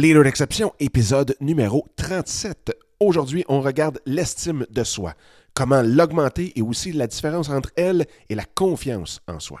Leader d'exception, épisode numéro 37. Aujourd'hui, on regarde l'estime de soi, comment l'augmenter et aussi la différence entre elle et la confiance en soi.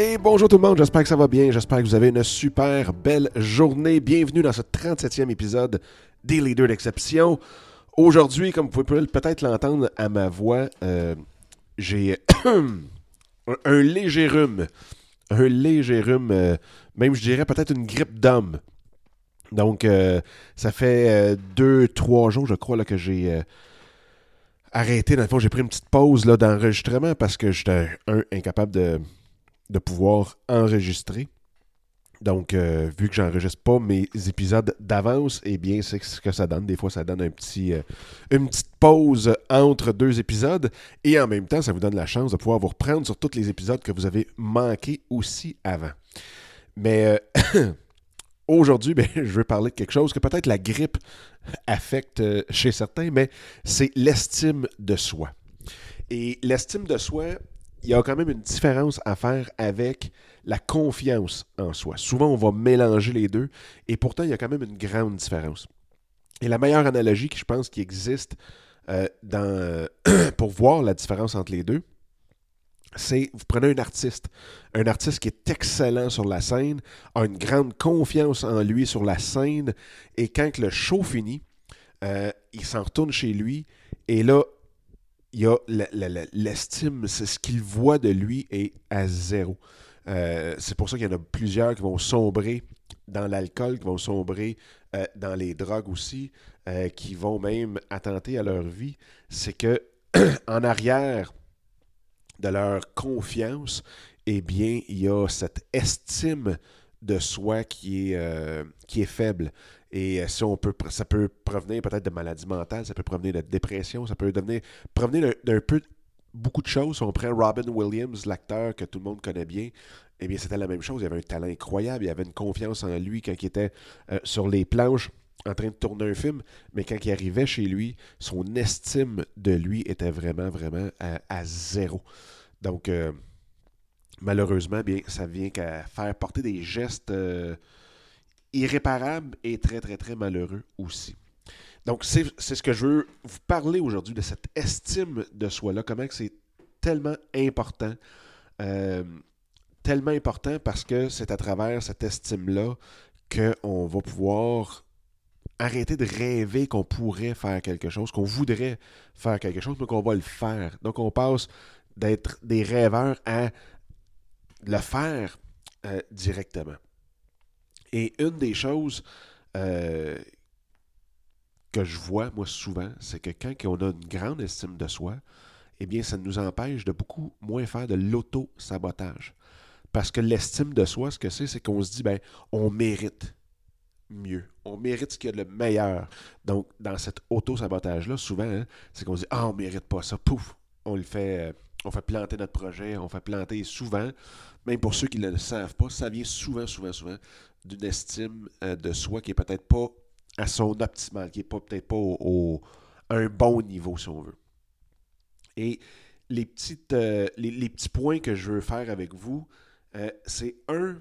Hey, bonjour tout le monde, j'espère que ça va bien, j'espère que vous avez une super belle journée. Bienvenue dans ce 37e épisode des Leaders d'exception. Aujourd'hui, comme vous pouvez peut-être l'entendre à ma voix, euh, j'ai un léger rhume. Un léger rhume, euh, même je dirais peut-être une grippe d'homme. Donc, euh, ça fait deux, trois jours, je crois, que j'ai arrêté. Dans le fond, j'ai pris une petite pause d'enregistrement parce que j'étais, un, incapable de de pouvoir enregistrer. Donc, euh, vu que j'enregistre pas mes épisodes d'avance, eh bien, c'est ce que ça donne. Des fois, ça donne un petit, euh, une petite pause entre deux épisodes. Et en même temps, ça vous donne la chance de pouvoir vous reprendre sur tous les épisodes que vous avez manqués aussi avant. Mais euh, aujourd'hui, ben, je veux parler de quelque chose que peut-être la grippe affecte chez certains, mais c'est l'estime de soi. Et l'estime de soi, il y a quand même une différence à faire avec la confiance en soi. Souvent, on va mélanger les deux, et pourtant, il y a quand même une grande différence. Et la meilleure analogie qui, je pense, qui existe euh, dans, pour voir la différence entre les deux, c'est vous prenez un artiste, un artiste qui est excellent sur la scène, a une grande confiance en lui sur la scène, et quand le show finit, euh, il s'en retourne chez lui, et là, il y a l'estime, c'est ce qu'il voit de lui est à zéro. Euh, c'est pour ça qu'il y en a plusieurs qui vont sombrer dans l'alcool, qui vont sombrer euh, dans les drogues aussi, euh, qui vont même attenter à leur vie. C'est que en arrière de leur confiance, eh bien, il y a cette estime de soi qui est, qui est faible. Et euh, si on peut, ça peut provenir peut-être de maladies mentales, ça peut provenir de dépression, ça peut devenir, provenir d'un peu beaucoup de choses. On prend Robin Williams, l'acteur que tout le monde connaît bien, eh bien, c'était la même chose. Il avait un talent incroyable, il avait une confiance en lui quand il était euh, sur les planches en train de tourner un film, mais quand il arrivait chez lui, son estime de lui était vraiment, vraiment à, zéro. Donc, euh, malheureusement, bien, ça vient qu'à faire porter des gestes irréparable et très, très, très malheureux aussi. Donc, c'est ce que je veux vous parler aujourd'hui, de cette estime de soi-là, comment c'est tellement important. Euh, tellement important parce que c'est à travers cette estime-là qu'on va pouvoir arrêter de rêver qu'on pourrait faire quelque chose, qu'on voudrait faire quelque chose, mais qu'on va le faire. Donc, on passe d'être des rêveurs à le faire euh, directement. Et une des choses euh, que je vois, moi, souvent, c'est que quand on a une grande estime de soi, eh bien, ça nous empêche de beaucoup moins faire de l'auto-sabotage. Parce que l'estime de soi, ce que c'est, c'est qu'on se dit, ben, on mérite mieux. On mérite ce qu'il y a de meilleur. Donc, dans cet auto-sabotage-là, souvent, hein, c'est qu'on se dit, ah, on mérite pas ça. Pouf, on le fait. Euh, on fait planter notre projet, on fait planter souvent, même pour ceux qui ne le savent pas, ça vient souvent, souvent, souvent d'une estime euh, de soi qui est peut-être pas à son optimal, qui est pas peut-être pas au, à un bon niveau, si on veut. Et les, petites, euh, les, petits points que je veux faire avec vous, euh, c'est un,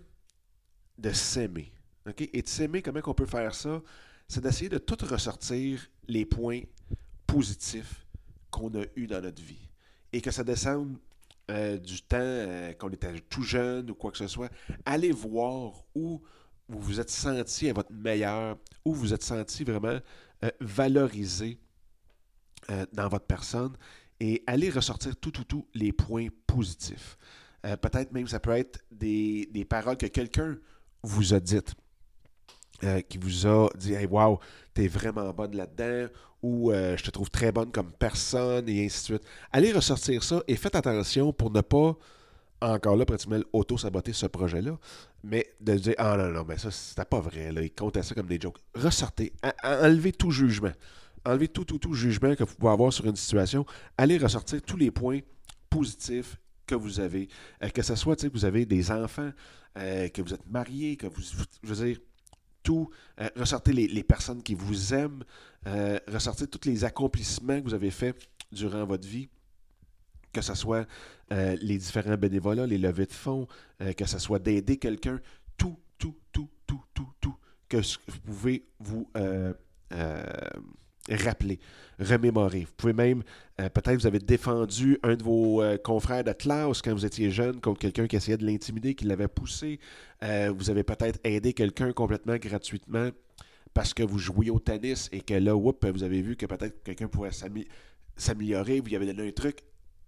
de s'aimer. Et de s'aimer, comment on peut faire ça? C'est d'essayer de tout ressortir les points positifs qu'on a eus dans notre vie. Et que ça descende du temps qu'on était tout jeune ou quoi que ce soit. Allez voir où vous vous êtes senti à votre meilleur, où vous êtes senti vraiment euh, valorisé euh, dans votre personne et allez ressortir tout, tout, tout les points positifs. Euh, peut-être même ça peut être des, paroles que quelqu'un vous a dites. Qui vous a dit Hey, wow, t'es vraiment bonne là-dedans, ou je te trouve très bonne comme personne, et ainsi de suite. Allez ressortir ça et faites attention pour ne pas, encore là, pratiquement auto-saboter ce projet-là, mais de dire Ah non, non, mais ça, c'était pas vrai, là, il comptait ça comme des jokes. Ressortez, enlevez tout jugement enlevez tout, tout, tout jugement que vous pouvez avoir sur une situation. Allez ressortir tous les points positifs que vous avez. Euh, que ce soit que vous avez des enfants, euh, que vous êtes marié, que vous. Je veux dire, tout. Euh, ressortez les, personnes qui vous aiment. ressortez tous les accomplissements que vous avez faits durant votre vie. Que ce soit les différents bénévolats, les levées de fonds, que ce soit d'aider quelqu'un. Tout, tout, tout, tout, tout, tout. Que vous pouvez vous rappeler, remémorer. Vous pouvez même, euh, peut-être vous avez défendu un de vos euh, confrères de classe quand vous étiez jeune contre quelqu'un qui essayait de l'intimider, qui l'avait poussé. Euh, vous avez peut-être aidé quelqu'un complètement gratuitement parce que vous jouiez au tennis et que là, vous avez vu que peut-être quelqu'un pourrait s'améliorer, vous y avez donné un truc,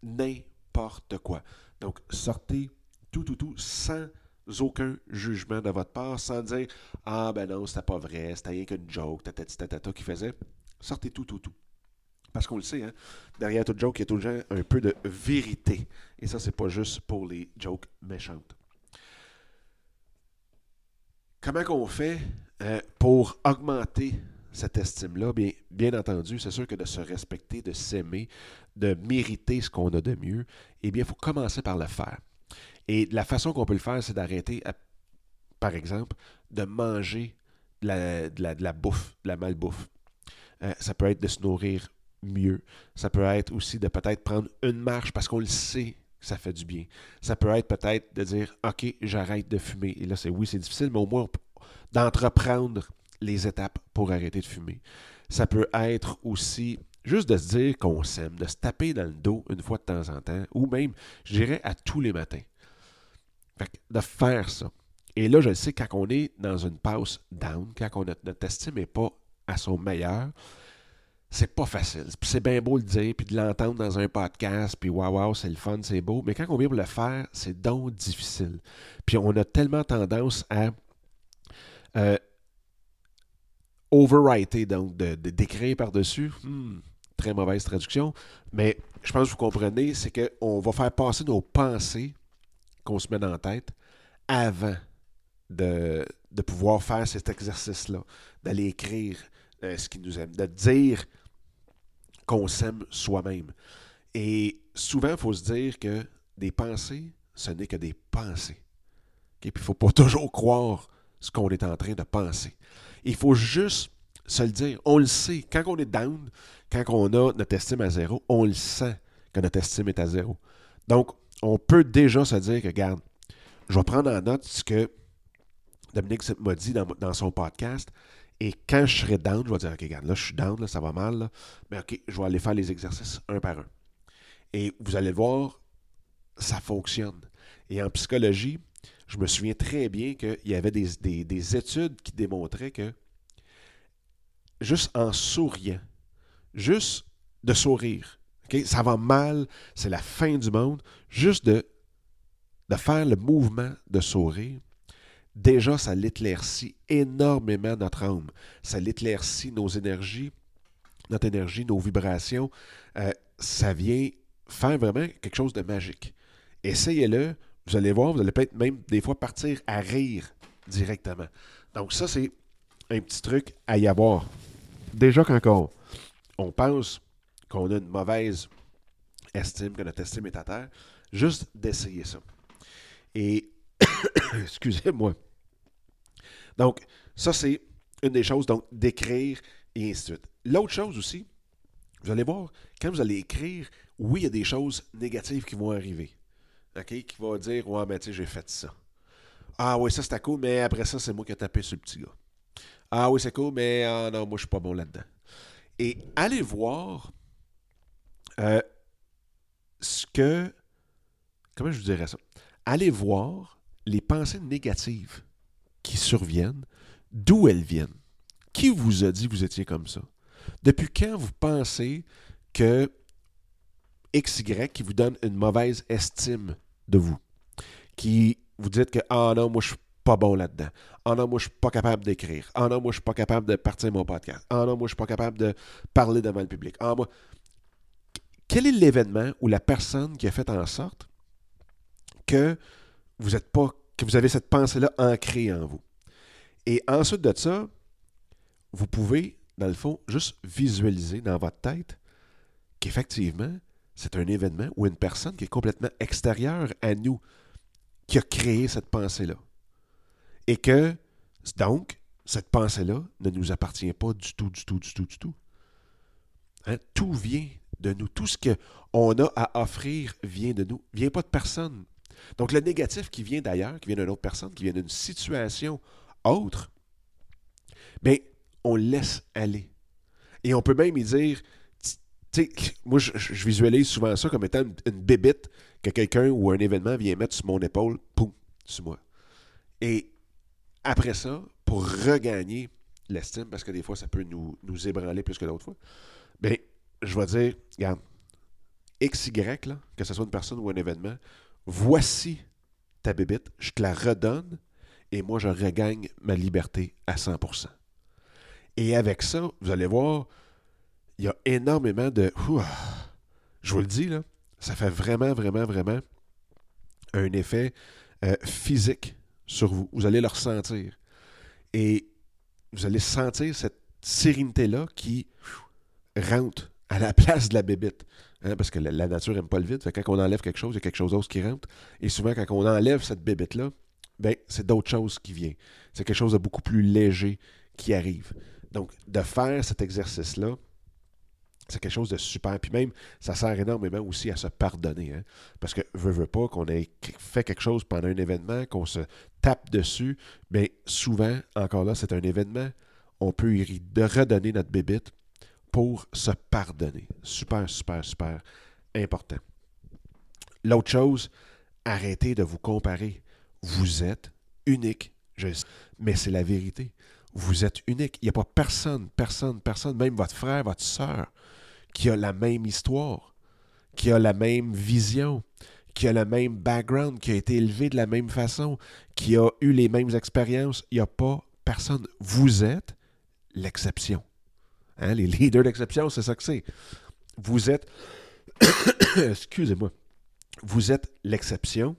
n'importe quoi. Donc, sortez tout, tout, tout, sans aucun jugement de votre part, sans dire Ah ben non, c'était pas vrai, c'était rien qu'une joke, tatati tatata qui faisait. Sortez tout, tout, tout. Parce qu'on le sait, hein, derrière toute joke, il y a toujours un peu de vérité. Et ça, c'est pas juste pour les jokes méchantes. Comment qu'on fait euh, pour augmenter cette estime-là? Bien, entendu, c'est sûr que de se respecter, de s'aimer, de mériter ce qu'on a de mieux, eh bien, il faut commencer par le faire. Et la façon qu'on peut le faire, c'est d'arrêter, par exemple, de manger de la bouffe, de la malbouffe. Euh, ça peut être de se nourrir mieux. Ça peut être aussi de peut-être prendre une marche parce qu'on le sait que ça fait du bien. Ça peut être peut-être de dire OK, j'arrête de fumer. Et là, c'est oui, c'est difficile, mais au moins d'entreprendre les étapes pour arrêter de fumer. Ça peut être aussi juste de se dire qu'on s'aime, de se taper dans le dos une fois de temps en temps, ou même, je dirais, à tous les matins. Fait de faire ça. Et là, je le sais, quand on est dans une pause down, quand on a, notre estime n'est pas à son meilleur, c'est pas facile. C'est bien beau le dire, puis de l'entendre dans un podcast, puis waouh, wow, c'est le fun, c'est beau. Mais quand on vient pour le faire, c'est donc difficile. Puis on a tellement tendance à euh, overwriter, donc de, d'écrire par-dessus. Hmm, très mauvaise traduction. Mais je pense que vous comprenez, c'est qu'on va faire passer nos pensées qu'on se met dans la tête avant de, de pouvoir faire cet exercice-là, d'aller écrire, euh, ce qui nous aime, de dire qu'on s'aime soi-même. Et souvent, il faut se dire que des pensées, ce n'est que des pensées. Puis il ne faut pas toujours croire ce qu'on est en train de penser. Il faut juste se le dire. On le sait. Quand on est down, quand on a notre estime à zéro, on le sent que notre estime est à zéro. Donc, on peut déjà se dire que, regarde, je vais prendre en note ce que Dominique m'a dit dans, son podcast. Et quand je serai down, je vais dire, OK, regarde, là, je suis down, là, ça va mal, mais OK, je vais aller faire les exercices un par un. Et vous allez voir, ça fonctionne. Et en psychologie, je me souviens très bien qu'il y avait des, études qui démontraient que juste en souriant, juste de sourire, ça va mal, c'est la fin du monde, juste de, de faire le mouvement de sourire, déjà, ça l'éclaircit énormément notre âme. Ça l'éclaircit nos énergies, notre énergie, nos vibrations. Euh, ça vient faire vraiment quelque chose de magique. Essayez-le, vous allez voir, vous allez peut-être même des fois partir à rire directement. Donc ça, c'est un petit truc à y avoir. Déjà quand on pense qu'on a une mauvaise estime, que notre estime est à terre, juste d'essayer ça. Et excusez-moi. Donc, ça, c'est une des choses, donc, d'écrire et ainsi de suite. L'autre chose aussi, vous allez voir, quand vous allez écrire, oui, il y a des choses négatives qui vont arriver. Qui vont dire, ouais, mais tu sais, j'ai fait ça. Ah oui, ça c'était cool, mais après ça, c'est moi qui ai tapé sur le petit gars. Ah oui, c'est cool, mais ah non, moi, je suis pas bon là-dedans. Et allez voir euh, ce que. Comment je vous dirais ça? Allez voir les pensées négatives qui surviennent, d'où elles viennent. Qui vous a dit que vous étiez comme ça? Depuis quand vous pensez que XY qui vous donne une mauvaise estime de vous, qui vous dites que Ah non, moi je suis pas bon là-dedans. Ah non, moi je suis pas capable d'écrire. Ah non, moi je suis pas capable de partir mon podcast. Ah non, moi je suis pas capable de parler devant le public. Ah moi. Quel est l'événement ou la personne qui a fait en sorte que vous êtes pas, que vous avez cette pensée-là ancrée en vous? Et ensuite de ça, vous pouvez, dans le fond, juste visualiser dans votre tête qu'effectivement, c'est un événement ou une personne qui est complètement extérieure à nous qui a créé cette pensée-là. Et que, donc, cette pensée-là ne nous appartient pas du tout, du tout, du tout, du tout. Hein? Tout vient de nous. Tout ce qu'on a à offrir vient de nous. Vient pas de personne. Donc, le négatif qui vient d'ailleurs, qui vient d'une autre personne, qui vient d'une situation autre, bien, on laisse aller. Et on peut même y dire, sais, moi, je, visualise souvent ça comme étant une, bébite que quelqu'un ou un événement vient mettre sur mon épaule, poum, sur moi. Et après ça, pour regagner l'estime, parce que des fois, ça peut nous, nous ébranler plus que d'autres fois, bien, je vais dire, regarde, XY, que ce soit une personne ou un événement, voici ta bébite, je te la redonne et moi, je regagne ma liberté à 100%. Et avec ça, vous allez voir, il y a énormément de. je vous le dis, là, ça fait vraiment, vraiment, vraiment un effet euh, physique sur vous. Vous allez le ressentir. Et vous allez sentir cette sérénité-là qui rentre à la place de la bébite. Hein, parce que la, nature n'aime pas le vide. quand on enlève quelque chose, il y a quelque chose d'autre qui rentre. Et souvent, quand on enlève cette bébite-là, ben, c'est d'autres choses qui viennent. C'est quelque chose de beaucoup plus léger qui arrive. Donc, de faire cet exercice-là, c'est quelque chose de super. Puis même, ça sert énormément aussi à se pardonner. Hein. Parce que, veut, veut pas qu'on ait fait quelque chose pendant un événement, qu'on se tape dessus, mais souvent, encore là, c'est un événement, on peut y redonner notre bébite pour se pardonner. Super, super, super important. L'autre chose, arrêtez de vous comparer. Vous êtes unique, je sais, mais c'est la vérité. Vous êtes unique. Il n'y a pas personne, personne, personne, même votre frère, votre soeur, qui a la même histoire, qui a la même vision, qui a le même background, qui a été élevé de la même façon, qui a eu les mêmes expériences. Il n'y a pas personne. Vous êtes l'exception. Hein? Les leaders d'exception, c'est ça que c'est. Vous êtes, excusez-moi, vous êtes l'exception.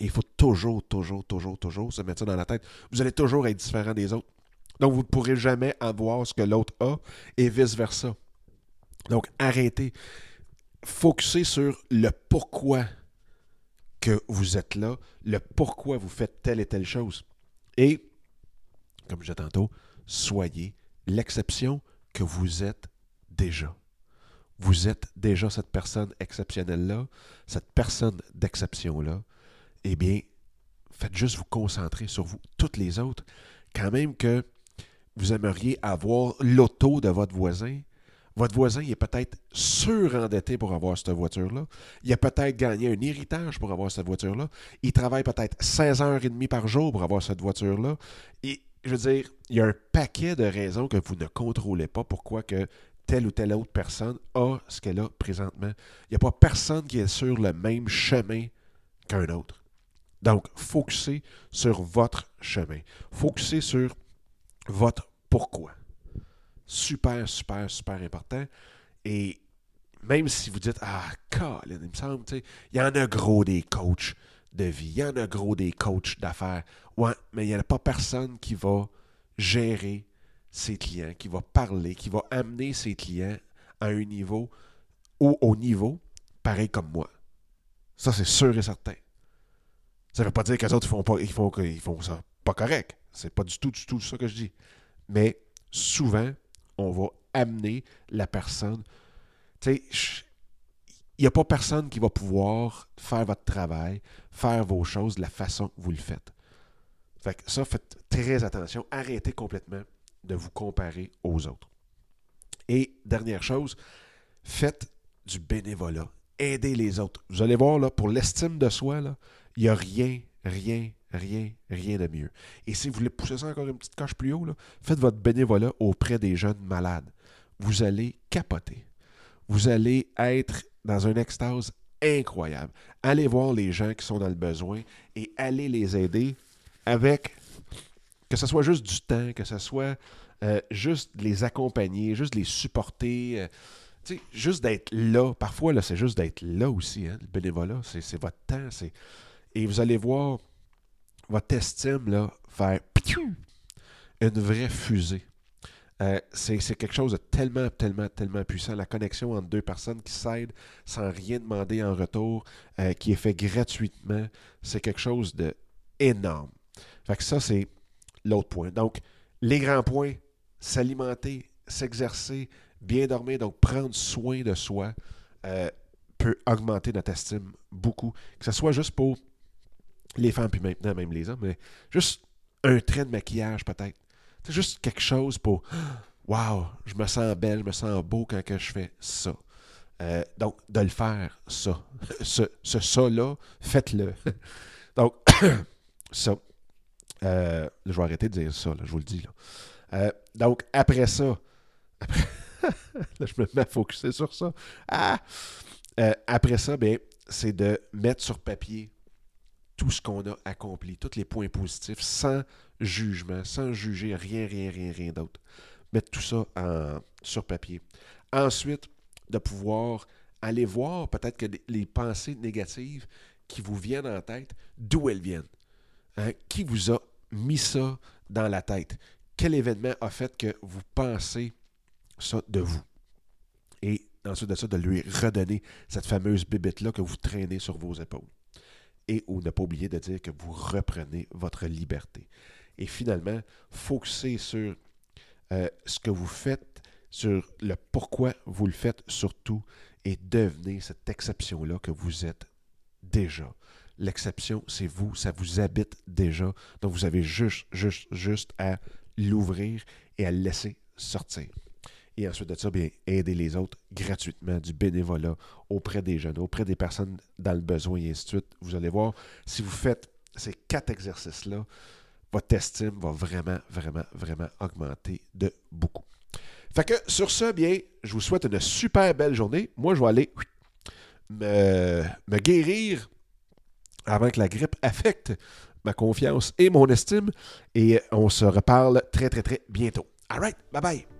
Il faut toujours, toujours, toujours, toujours se mettre ça dans la tête. Vous allez toujours être différent des autres. Donc, vous ne pourrez jamais avoir ce que l'autre a et vice-versa. Donc, arrêtez. Focussez sur le pourquoi que vous êtes là, le pourquoi vous faites telle et telle chose. Et, comme je disais tantôt, soyez l'exception que vous êtes déjà. Vous êtes déjà cette personne exceptionnelle-là, cette personne d'exception-là. Eh bien, faites juste vous concentrer sur vous. Toutes les autres, quand même que vous aimeriez avoir l'auto de votre voisin, votre voisin est peut-être surendetté pour avoir cette voiture-là. Il a peut-être gagné un héritage pour avoir cette voiture-là. Il travaille peut-être 16 heures et demie par jour pour avoir cette voiture-là. Et je veux dire, il y a un paquet de raisons que vous ne contrôlez pas pourquoi que telle ou telle autre personne a ce qu'elle a présentement. Il n'y a pas personne qui est sur le même chemin qu'un autre. Donc, focussez sur votre chemin. Focussez sur votre pourquoi super, super, super important. Et même si vous dites, ah, il me semble, tu sais, il y en a gros des coachs de vie, il y en a gros des coachs d'affaires. Ouais, mais il n'y a pas personne qui va gérer ses clients, qui va parler, qui va amener ses clients à un niveau ou au niveau pareil comme moi. Ça, c'est sûr et certain. Ça ne veut pas dire que les autres font pas, ils font, ils ça pas correct. C'est pas du tout, du tout ça que je dis. Mais souvent, on va amener la personne. Tu sais, il n'y a pas personne qui va pouvoir faire votre travail, faire vos choses de la façon que vous le faites. Fait que ça, faites très attention. Arrêtez complètement de vous comparer aux autres. Et dernière chose, faites du bénévolat. Aidez les autres. Vous allez voir, là, pour l'estime de soi, il n'y a rien, rien, rien, rien de mieux. Et si vous voulez pousser ça encore une petite coche plus haut, faites votre bénévolat auprès des jeunes malades. Vous allez capoter. vous allez être dans une extase incroyable. Allez voir les gens qui sont dans le besoin et allez les aider avec, que ce soit juste du temps, que ce soit euh, juste les accompagner, juste les supporter. Euh, juste d'être là. Parfois, là, c'est juste d'être là aussi. Hein, le bénévolat, c'est votre temps. Et vous allez voir votre estime là, faire une vraie fusée. Euh, c'est quelque chose de tellement, tellement, tellement puissant. La connexion entre deux personnes qui s'aident sans rien demander en retour, euh, qui est fait gratuitement, c'est quelque chose de énorme. Fait que ça, c'est l'autre point. Donc, les grands points, s'alimenter, s'exercer, bien dormir, donc prendre soin de soi, euh, peut augmenter notre estime beaucoup. Que ce soit juste pour les femmes, puis maintenant même les hommes, mais juste un trait de maquillage peut-être. C'est juste quelque chose pour Waouh, je me sens belle, je me sens beau quand que je fais ça. Euh, donc, de le faire, ça. Ce, ça-là, faites-le. donc, ça. Euh, je vais arrêter de dire ça, je vous le dis. Là. Euh, donc, après ça, là, je me mets à focuser sur ça. Ah! après ça, bien, c'est de mettre sur papier tout ce qu'on a accompli, tous les points positifs, sans jugement, sans juger rien, rien, rien, rien d'autre. Mettre tout ça sur papier. Ensuite, de pouvoir aller voir peut-être que les pensées négatives qui vous viennent en tête, d'où elles viennent? Hein? Qui vous a mis ça dans la tête? Quel événement a fait que vous pensez ça de vous? Et ensuite de ça, de lui redonner cette fameuse bébête-là que vous traînez sur vos épaules. Et ou ne pas oublier de dire que vous reprenez votre liberté et finalement focuser sur euh, ce que vous faites, sur le pourquoi vous le faites surtout, et devenez cette exception-là que vous êtes déjà. L'exception, c'est vous, ça vous habite déjà. Donc vous avez juste, juste, juste à l'ouvrir et à laisser sortir. Et ensuite de ça, bien, aider les autres gratuitement, du bénévolat auprès des jeunes, auprès des personnes dans le besoin et ainsi de suite. Vous allez voir, si vous faites ces quatre exercices-là, votre estime va vraiment, vraiment, vraiment augmenter de beaucoup. Fait que sur ce, bien, je vous souhaite une super belle journée. Moi, je vais aller me, me guérir avant que la grippe affecte ma confiance et mon estime. Et on se reparle très, très, très bientôt. All right, bye bye.